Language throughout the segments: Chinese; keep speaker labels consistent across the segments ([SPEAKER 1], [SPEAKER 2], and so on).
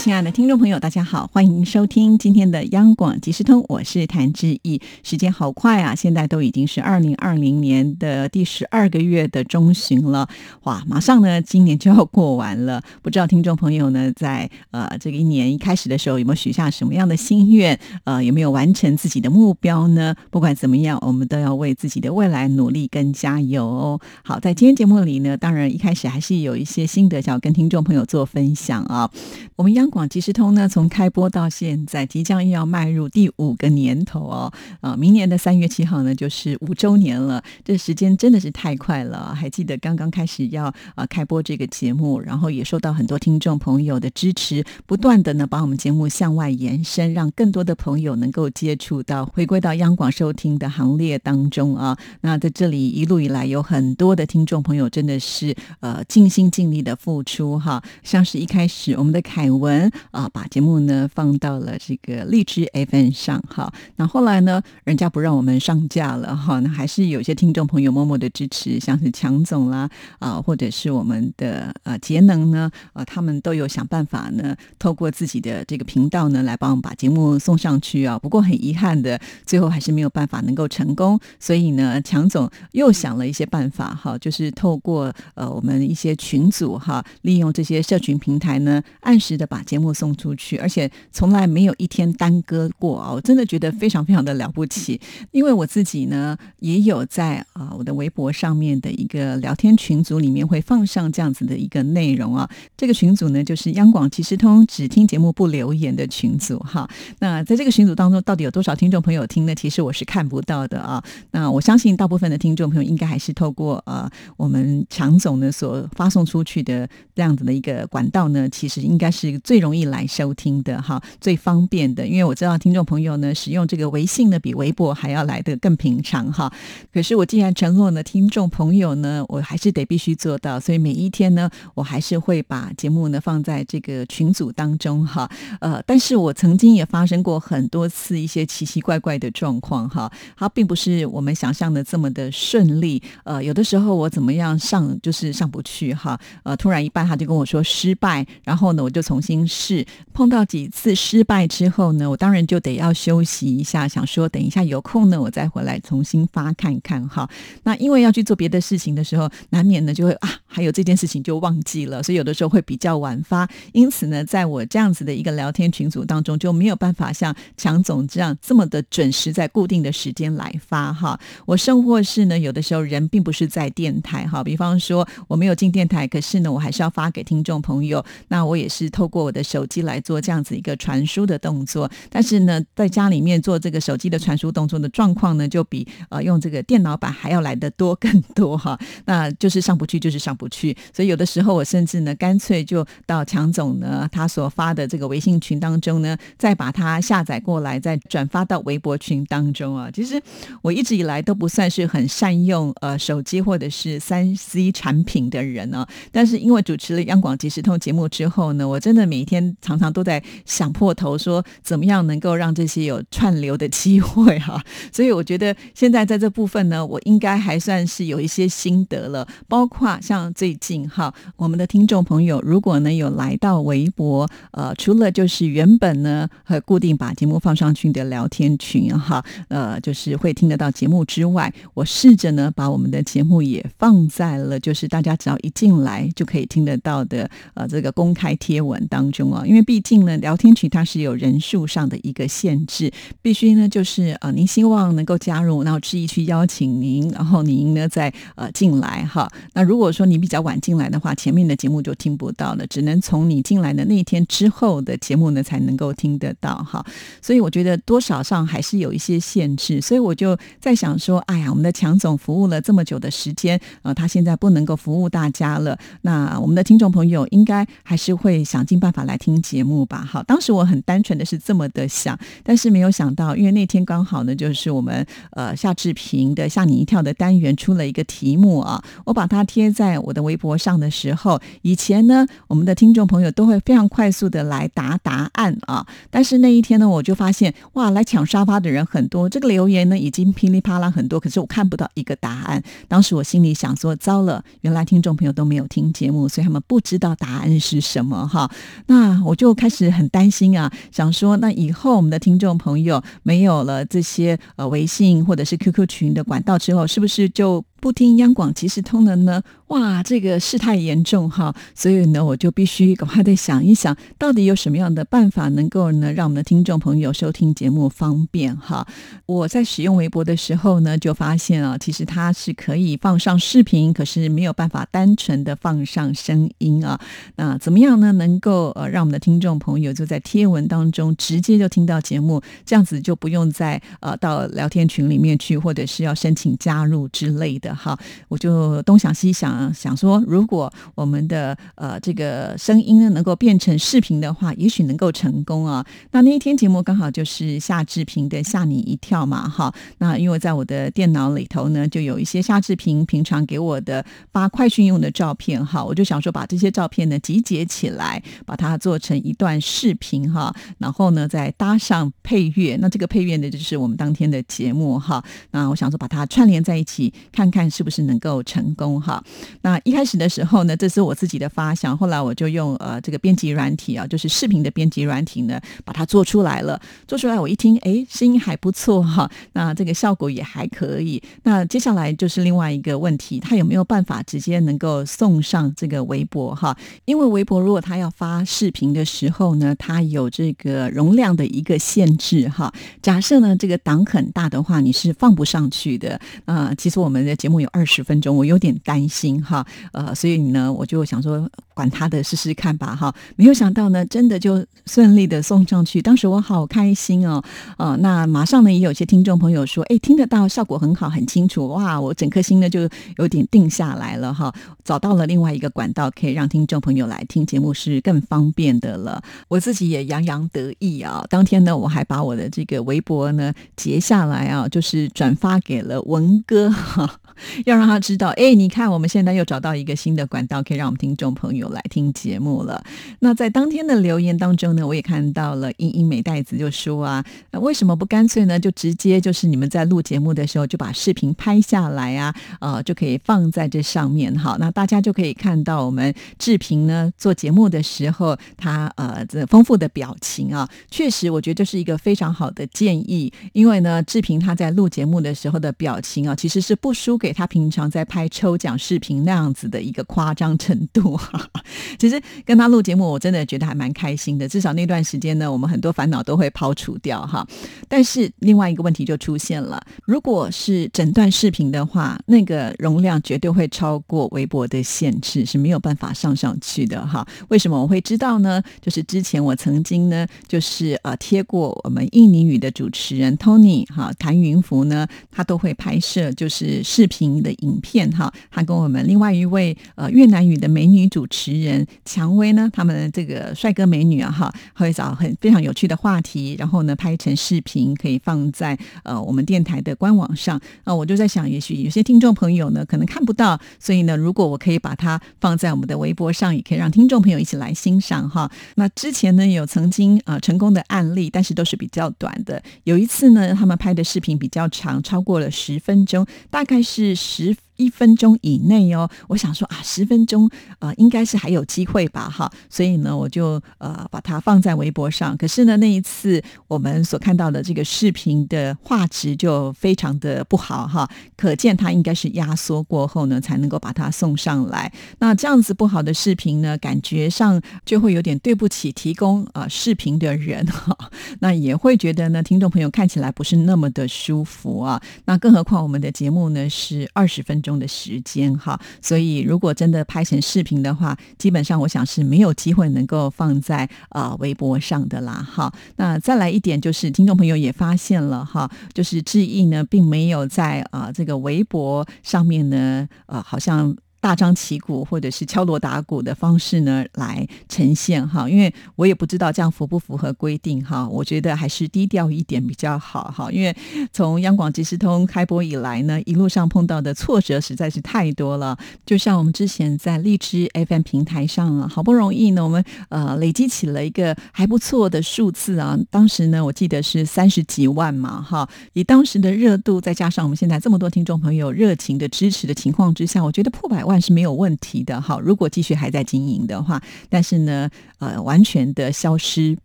[SPEAKER 1] 亲爱的听众朋友，大家好，欢迎收听今天的央广即时通，我是谭志毅。时间好快啊，现在都已经是二零二零年的第十二个月的中旬了，哇，马上呢，今年就要过完了。不知道听众朋友呢，在呃这个一年一开始的时候，有没有许下什么样的心愿？呃，有没有完成自己的目标呢？不管怎么样，我们都要为自己的未来努力跟加油。好，在今天节目里呢，当然一开始还是有一些心得想要跟听众朋友做分享啊。我们央广即时通呢，从开播到现在，即将又要迈入第五个年头哦。啊，明年的三月七号呢，就是五周年了。这时间真的是太快了。还记得刚刚开始要啊开播这个节目，然后也受到很多听众朋友的支持，不断的呢把我们节目向外延伸，让更多的朋友能够接触到，回归到央广收听的行列当中啊。那在这里一路以来，有很多的听众朋友真的是呃尽心尽力的付出哈。像是一开始我们的凯文啊，把节目呢放到了这个荔枝 FM 上哈。那后来呢，人家不让我们上架了哈，那还是有些听众朋友默默的支持，像是强总啦啊，或者是我们的呃节能呢，呃，他们都有想办法呢，透过自己的这个频道呢，来帮我们把节目送上去啊。不过很遗憾的，最后还是没有办法能够成功。所以呢，强总又想了一些办法哈，就是透过呃我们一些群组哈，利用这些社群平台呢，按时的把节目送出去，而且从来没有一天耽搁过啊！我真的觉得非常非常的了不起，因为我自己呢也有在啊我的微博上面的一个聊天群组里面会放上这样子的一个内容啊。这个群组呢就是央广即时通只听节目不留言的群组哈。那在这个群组当中，到底有多少听众朋友听呢？其实我是看不到的啊。那我相信大部分的听众朋友应该还是透过呃我们强总呢所发送出去的这样子的一个管道呢，其实应该是最容易来收听的哈，最方便的。因为我知道听众朋友呢使用这个微信呢比微博还要来的更平常哈。可是我既然承诺呢听众朋友呢，我还是得必须做到，所以每一天呢，我还是会把节目呢放在这个群组当中哈。呃，但是我曾经也发生过很多次一些奇奇怪怪的状况哈，它并不是我们想象的这么的顺利。呃，有的时候我怎么样上就是上不去哈。呃，突然一半他就跟我说失败，然后呢我就重新是。碰到几次失败之后呢，我当然就得要休息一下，想说等一下有空呢我再回来重新发看看哈。那因为要去做别的事情的时候，难免呢就会啊还有这件事情就忘记了，所以有的时候会比较晚发。因此呢，在我这样子的一个聊天群组当中，就没有办法像强总这样这么的准时在固定的时间来发哈。我甚或是呢，有的时候人并不是在电台哈，比方说我没有进电台，可是呢，我还是要发给听众朋友。那我也是透过我的手机来做这样子一个传输的动作。但是呢，在家里面做这个手机的传输动作的状况呢，就比呃用这个电脑版还要来的多更多哈。那就是上不去，就是上不去。所以有的时候我甚至呢，干脆就到强总呢他所发的这个微信群当中呢，再把它下载过来，再转发到微博群当中啊。其实我一直以来都不算是很善用呃手机或者是三 C 产品的人呢。但是因为主持了央广即时通节目之后呢，我真的每一天常常都在想破头，说怎么样能够让这些有串流的机会哈。所以我觉得现在在这部分呢，我应该还算是有一些心得了。包括像最近哈，我们的听众朋友如果呢有来到微博，呃，除了就是原本呢和固定把节目放上去的聊天群哈，呃，就是会听得到节目之外，我试着呢把我们的节目也放在了就是大家只要一进来就可以听得到的呃这个公开贴文当中啊，因为毕竟呢聊天群它是有人数上的一个限制，必须呢就是呃您希望能够加入，然后志毅去邀请您，然后您呢再呃进来哈。那如果说你比较晚进来的话，前面的节目就听不到了，只能从你进来的那一天之后的节目呢才能够听得到哈。所以我觉得多少上还是有一些限制，所以我就在想说，哎呀，我们的强总服务了这么久的时间，呃，他现在不能够服务大家了，那我们的听众朋友应该还是会想尽办法来听节目吧？好，当时我很单纯的是这么的想，但是没有想到，因为那天刚好呢，就是我们呃夏志平的吓你一跳的单元出了一个题目啊，我把它贴在我我的微博上的时候，以前呢，我们的听众朋友都会非常快速的来答答案啊。但是那一天呢，我就发现哇，来抢沙发的人很多，这个留言呢已经噼里啪啦很多，可是我看不到一个答案。当时我心里想说，糟了，原来听众朋友都没有听节目，所以他们不知道答案是什么哈。那我就开始很担心啊，想说那以后我们的听众朋友没有了这些呃微信或者是 QQ 群的管道之后，是不是就？不听央广即时通的呢？哇，这个事态严重哈，所以呢，我就必须赶快再想一想，到底有什么样的办法能够呢，让我们的听众朋友收听节目方便哈。我在使用微博的时候呢，就发现啊，其实它是可以放上视频，可是没有办法单纯的放上声音啊。那怎么样呢？能够呃，让我们的听众朋友就在贴文当中直接就听到节目，这样子就不用再呃到聊天群里面去，或者是要申请加入之类的。好，我就东想西想，想说，如果我们的呃这个声音呢能够变成视频的话，也许能够成功啊。那那一天节目刚好就是夏志平的吓你一跳嘛，哈。那因为在我的电脑里头呢，就有一些夏志平平常给我的发快讯用的照片，哈，我就想说把这些照片呢集结起来，把它做成一段视频，哈，然后呢再搭上配乐，那这个配乐呢就是我们当天的节目，哈。那我想说把它串联在一起，看看。看是不是能够成功哈？那一开始的时候呢，这是我自己的发想，后来我就用呃这个编辑软体啊，就是视频的编辑软体呢，把它做出来了。做出来我一听，哎，声音还不错哈，那这个效果也还可以。那接下来就是另外一个问题，它有没有办法直接能够送上这个微博哈？因为微博如果它要发视频的时候呢，它有这个容量的一个限制哈。假设呢这个档很大的话，你是放不上去的啊。其实我们的节目有二十分钟，我有点担心哈，呃，所以呢，我就想说。管他的，试试看吧，哈！没有想到呢，真的就顺利的送上去。当时我好开心哦，啊，那马上呢，也有些听众朋友说，哎，听得到，效果很好，很清楚，哇！我整颗心呢就有点定下来了，哈！找到了另外一个管道，可以让听众朋友来听节目是更方便的了。我自己也洋洋得意啊！当天呢，我还把我的这个微博呢截下来啊，就是转发给了文哥，哈，要让他知道，哎，你看，我们现在又找到一个新的管道，可以让我们听众朋友。来听节目了。那在当天的留言当中呢，我也看到了英英美袋子就说啊，为什么不干脆呢？就直接就是你们在录节目的时候就把视频拍下来啊，呃，就可以放在这上面哈。那大家就可以看到我们志平呢做节目的时候，他呃这丰富的表情啊，确实我觉得这是一个非常好的建议。因为呢，志平他在录节目的时候的表情啊，其实是不输给他平常在拍抽奖视频那样子的一个夸张程度哈。其实跟他录节目，我真的觉得还蛮开心的。至少那段时间呢，我们很多烦恼都会抛除掉哈。但是另外一个问题就出现了：如果是整段视频的话，那个容量绝对会超过微博的限制，是没有办法上上去的哈。为什么我会知道呢？就是之前我曾经呢，就是呃贴过我们印尼语的主持人 Tony 哈谭云福呢，他都会拍摄就是视频的影片哈。他跟我们另外一位呃越南语的美女主持。人蔷薇呢？他们这个帅哥美女啊，哈，会找很非常有趣的话题，然后呢拍成视频，可以放在呃我们电台的官网上。那我就在想，也许有些听众朋友呢可能看不到，所以呢，如果我可以把它放在我们的微博上，也可以让听众朋友一起来欣赏哈。那之前呢有曾经啊成功的案例，但是都是比较短的。有一次呢，他们拍的视频比较长，超过了十分钟，大概是是十一分钟以内哦，我想说啊，十分钟啊，应该是还有机会吧，哈，所以呢，我就呃把它放在微博上。可是呢，那一次我们所看到的这个视频的画质就非常的不好，哈，可见它应该是压缩过后呢，才能够把它送上来。那这样子不好的视频呢，感觉上就会有点对不起提供啊视频的人，哈，那也会觉得呢，听众朋友看起来不是那么的舒服啊。那更何况我们的节目呢是二十分钟。用的时间哈，所以如果真的拍成视频的话，基本上我想是没有机会能够放在呃微博上的啦哈。那再来一点就是，听众朋友也发现了哈，就是志毅呢并没有在啊这个微博上面呢呃好像。大张旗鼓或者是敲锣打鼓的方式呢来呈现哈，因为我也不知道这样符不符合规定哈，我觉得还是低调一点比较好哈，因为从央广即时通开播以来呢，一路上碰到的挫折实在是太多了，就像我们之前在荔枝 FM 平台上啊，好不容易呢，我们呃累积起了一个还不错的数字啊，当时呢我记得是三十几万嘛哈，以当时的热度再加上我们现在这么多听众朋友热情的支持的情况之下，我觉得破百万。万是没有问题的，哈，如果继续还在经营的话，但是呢，呃，完全的消失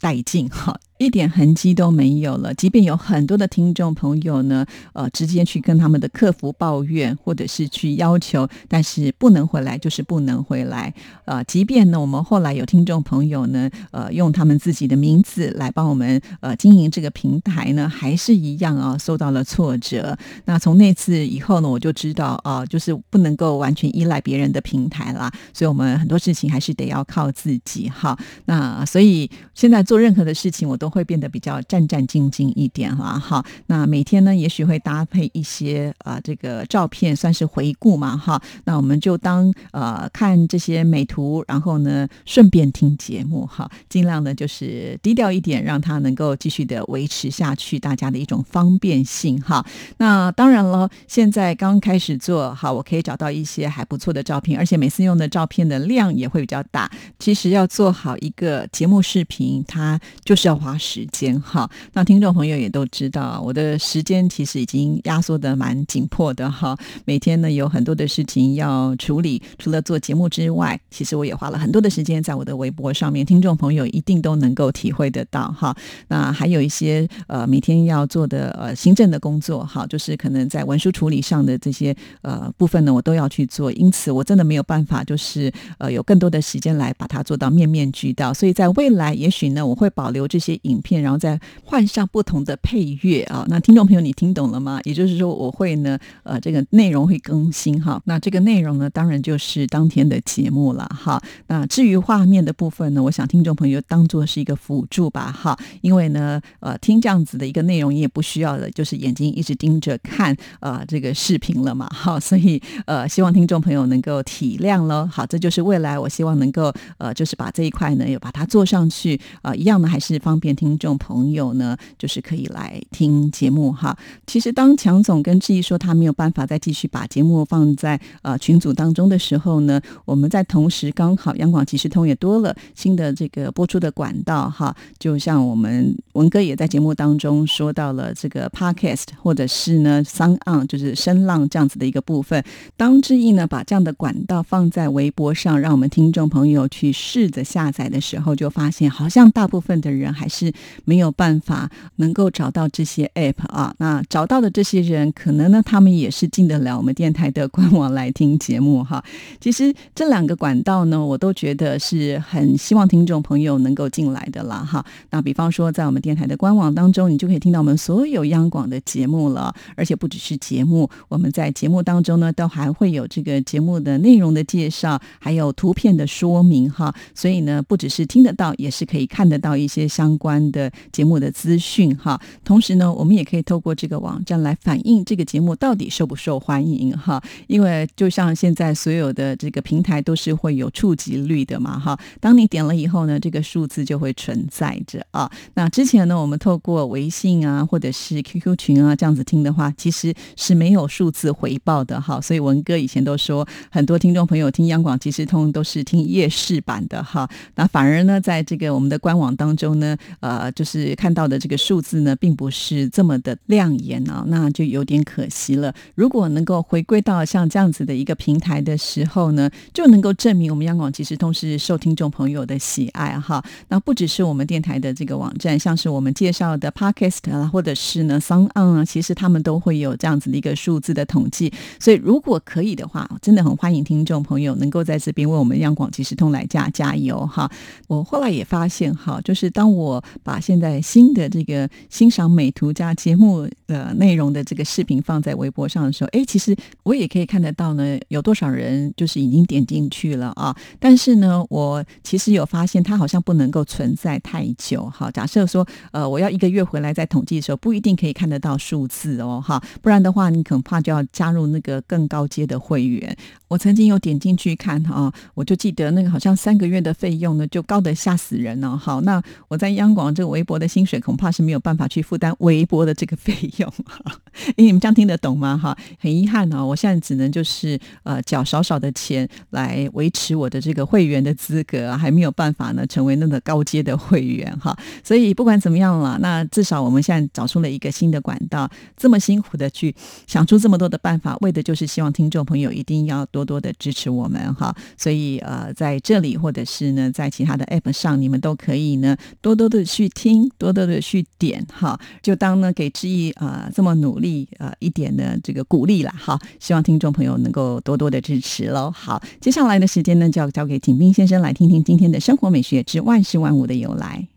[SPEAKER 1] 殆尽，哈。一点痕迹都没有了。即便有很多的听众朋友呢，呃，直接去跟他们的客服抱怨，或者是去要求，但是不能回来就是不能回来。呃，即便呢，我们后来有听众朋友呢，呃，用他们自己的名字来帮我们呃经营这个平台呢，还是一样啊，受到了挫折。那从那次以后呢，我就知道啊，就是不能够完全依赖别人的平台啦。所以我们很多事情还是得要靠自己哈。那所以现在做任何的事情，我都。会变得比较战战兢兢一点了。哈。那每天呢，也许会搭配一些啊，这个照片算是回顾嘛，哈。那我们就当呃看这些美图，然后呢顺便听节目哈，尽量呢就是低调一点，让它能够继续的维持下去，大家的一种方便性哈。那当然了，现在刚开始做好，我可以找到一些还不错的照片，而且每次用的照片的量也会比较大。其实要做好一个节目视频，它就是要花。时间哈，那听众朋友也都知道，我的时间其实已经压缩的蛮紧迫的哈。每天呢有很多的事情要处理，除了做节目之外，其实我也花了很多的时间在我的微博上面。听众朋友一定都能够体会得到哈。那还有一些呃每天要做的呃行政的工作哈，就是可能在文书处理上的这些呃部分呢，我都要去做。因此我真的没有办法，就是呃有更多的时间来把它做到面面俱到。所以在未来，也许呢我会保留这些。影片，然后再换上不同的配乐啊！那听众朋友，你听懂了吗？也就是说，我会呢，呃，这个内容会更新哈。那这个内容呢，当然就是当天的节目了哈。那至于画面的部分呢，我想听众朋友当做是一个辅助吧哈。因为呢，呃，听这样子的一个内容，你也不需要的，就是眼睛一直盯着看呃这个视频了嘛哈。所以呃，希望听众朋友能够体谅喽。好，这就是未来我希望能够呃，就是把这一块呢，也把它做上去啊，一样呢还是方便。听众朋友呢，就是可以来听节目哈。其实当强总跟志毅说他没有办法再继续把节目放在呃群组当中的时候呢，我们在同时刚好央广即时通也多了新的这个播出的管道哈。就像我们文哥也在节目当中说到了这个 podcast 或者是呢 Sound On 就是声浪这样子的一个部分。当志毅呢把这样的管道放在微博上，让我们听众朋友去试着下载的时候，就发现好像大部分的人还是。没有办法能够找到这些 app 啊，那找到的这些人，可能呢，他们也是进得了我们电台的官网来听节目哈。其实这两个管道呢，我都觉得是很希望听众朋友能够进来的啦哈。那比方说，在我们电台的官网当中，你就可以听到我们所有央广的节目了，而且不只是节目，我们在节目当中呢，都还会有这个节目的内容的介绍，还有图片的说明哈。所以呢，不只是听得到，也是可以看得到一些相关。的节目的资讯哈，同时呢，我们也可以透过这个网站来反映这个节目到底受不受欢迎哈。因为就像现在所有的这个平台都是会有触及率的嘛哈。当你点了以后呢，这个数字就会存在着啊。那之前呢，我们透过微信啊，或者是 QQ 群啊这样子听的话，其实是没有数字回报的哈。所以文哥以前都说，很多听众朋友听央广即时通都是听夜视版的哈。那反而呢，在这个我们的官网当中呢，呃，就是看到的这个数字呢，并不是这么的亮眼啊，那就有点可惜了。如果能够回归到像这样子的一个平台的时候呢，就能够证明我们央广即时通是受听众朋友的喜爱哈。那不只是我们电台的这个网站，像是我们介绍的 Podcast 啊，或者是呢 s o n On 啊，其实他们都会有这样子的一个数字的统计。所以如果可以的话，真的很欢迎听众朋友能够在这边为我们央广即时通来加加油哈。我后来也发现哈，就是当我把现在新的这个欣赏美图加节目的内容的这个视频放在微博上的时候，哎，其实我也可以看得到呢，有多少人就是已经点进去了啊。但是呢，我其实有发现，它好像不能够存在太久。好，假设说，呃，我要一个月回来再统计的时候，不一定可以看得到数字哦，哈，不然的话，你恐怕就要加入那个更高阶的会员。我曾经有点进去看哈，我就记得那个好像三个月的费用呢，就高得吓死人了。好，那我在央广这个微博的薪水恐怕是没有办法去负担微博的这个费用。哎，你们这样听得懂吗？哈，很遗憾啊，我现在只能就是呃缴少少的钱来维持我的这个会员的资格，还没有办法呢成为那个高阶的会员哈。所以不管怎么样了，那至少我们现在找出了一个新的管道，这么辛苦的去想出这么多的办法，为的就是希望听众朋友一定要。多多的支持我们哈，所以呃，在这里或者是呢，在其他的 app 上，你们都可以呢，多多的去听，多多的去点哈，就当呢给志毅啊这么努力啊一点的这个鼓励了哈。希望听众朋友能够多多的支持喽。好，接下来的时间呢，就要交给景斌先生来听听今天的生活美学之万事万物的由来。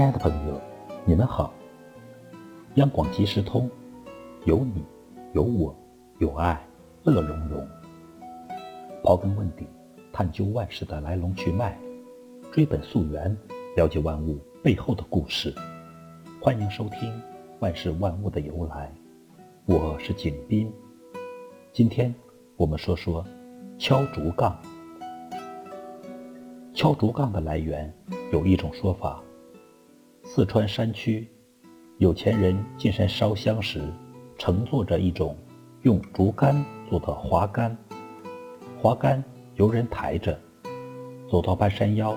[SPEAKER 2] 亲爱的朋友，你们好！央广即时通，有你，有我，有爱，乐融融。刨根问底，探究万事的来龙去脉，追本溯源，了解万物背后的故事。欢迎收听《万事万物的由来》，我是景斌。今天我们说说敲竹杠。敲竹杠的来源有一种说法。四川山区，有钱人进山烧香时，乘坐着一种用竹竿做的滑竿，滑竿由人抬着，走到半山腰，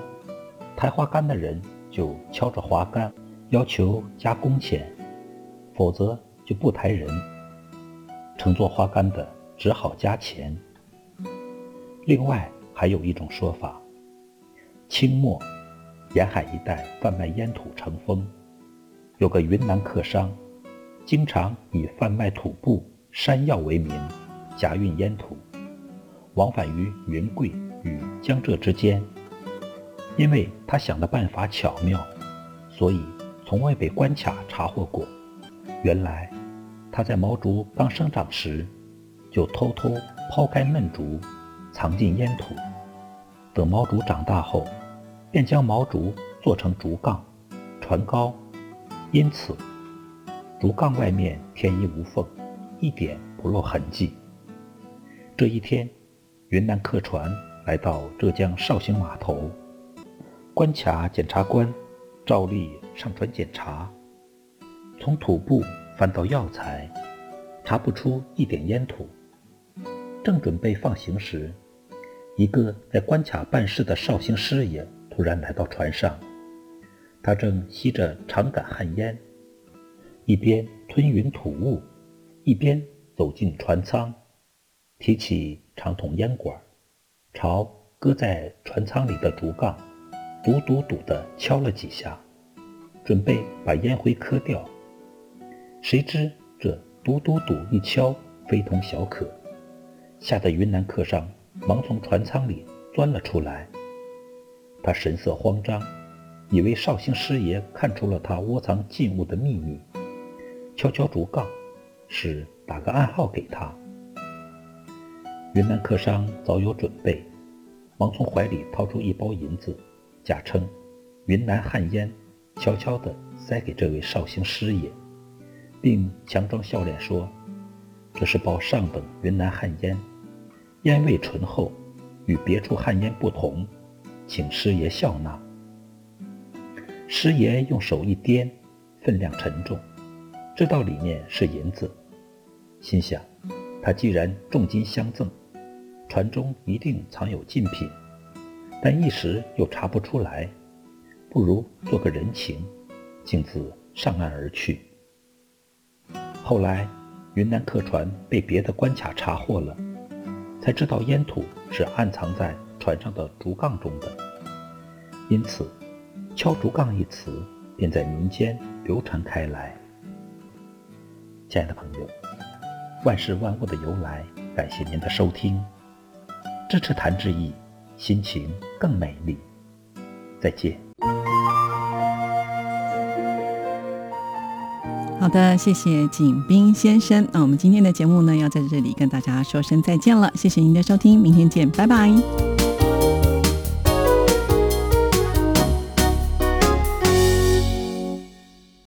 [SPEAKER 2] 抬滑竿的人就敲着滑竿，要求加工钱，否则就不抬人。乘坐滑竿的只好加钱。另外还有一种说法，清末。沿海一带贩卖烟土成风，有个云南客商，经常以贩卖土布、山药为名，夹运烟土，往返于云贵与江浙之间。因为他想的办法巧妙，所以从未被关卡查获过。原来他在毛竹刚生长时，就偷偷抛开嫩竹，藏进烟土，等毛竹长大后。便将毛竹做成竹杠，船高，因此竹杠外面天衣无缝，一点不露痕迹。这一天，云南客船来到浙江绍兴码头，关卡检察官照例上船检查，从土布翻到药材，查不出一点烟土。正准备放行时，一个在关卡办事的绍兴师爷。突然来到船上，他正吸着长杆旱烟，一边吞云吐雾，一边走进船舱，提起长筒烟管，朝搁在船舱里的竹杠，笃笃笃地敲了几下，准备把烟灰磕掉。谁知这笃笃笃一敲，非同小可，吓得云南客商忙从船舱里钻了出来。他神色慌张，以为绍兴师爷看出了他窝藏禁物的秘密，悄悄竹杠，是打个暗号给他。云南客商早有准备，忙从怀里掏出一包银子，假称云南旱烟，悄悄地塞给这位绍兴师爷，并强装笑脸说：“这是包上等云南旱烟，烟味醇厚，与别处旱烟不同。”请师爷笑纳。师爷用手一掂，分量沉重，知道里面是银子，心想：他既然重金相赠，船中一定藏有禁品，但一时又查不出来，不如做个人情，径自上岸而去。后来，云南客船被别的关卡查获了，才知道烟土是暗藏在。船上的竹杠中的，因此，“敲竹杠”一词便在民间流传开来。亲爱的朋友，万事万物的由来，感谢您的收听，支持谭志毅，心情更美丽。再见。
[SPEAKER 1] 好的，谢谢景斌先生。那我们今天的节目呢，要在这里跟大家说声再见了。谢谢您的收听，明天见，拜拜。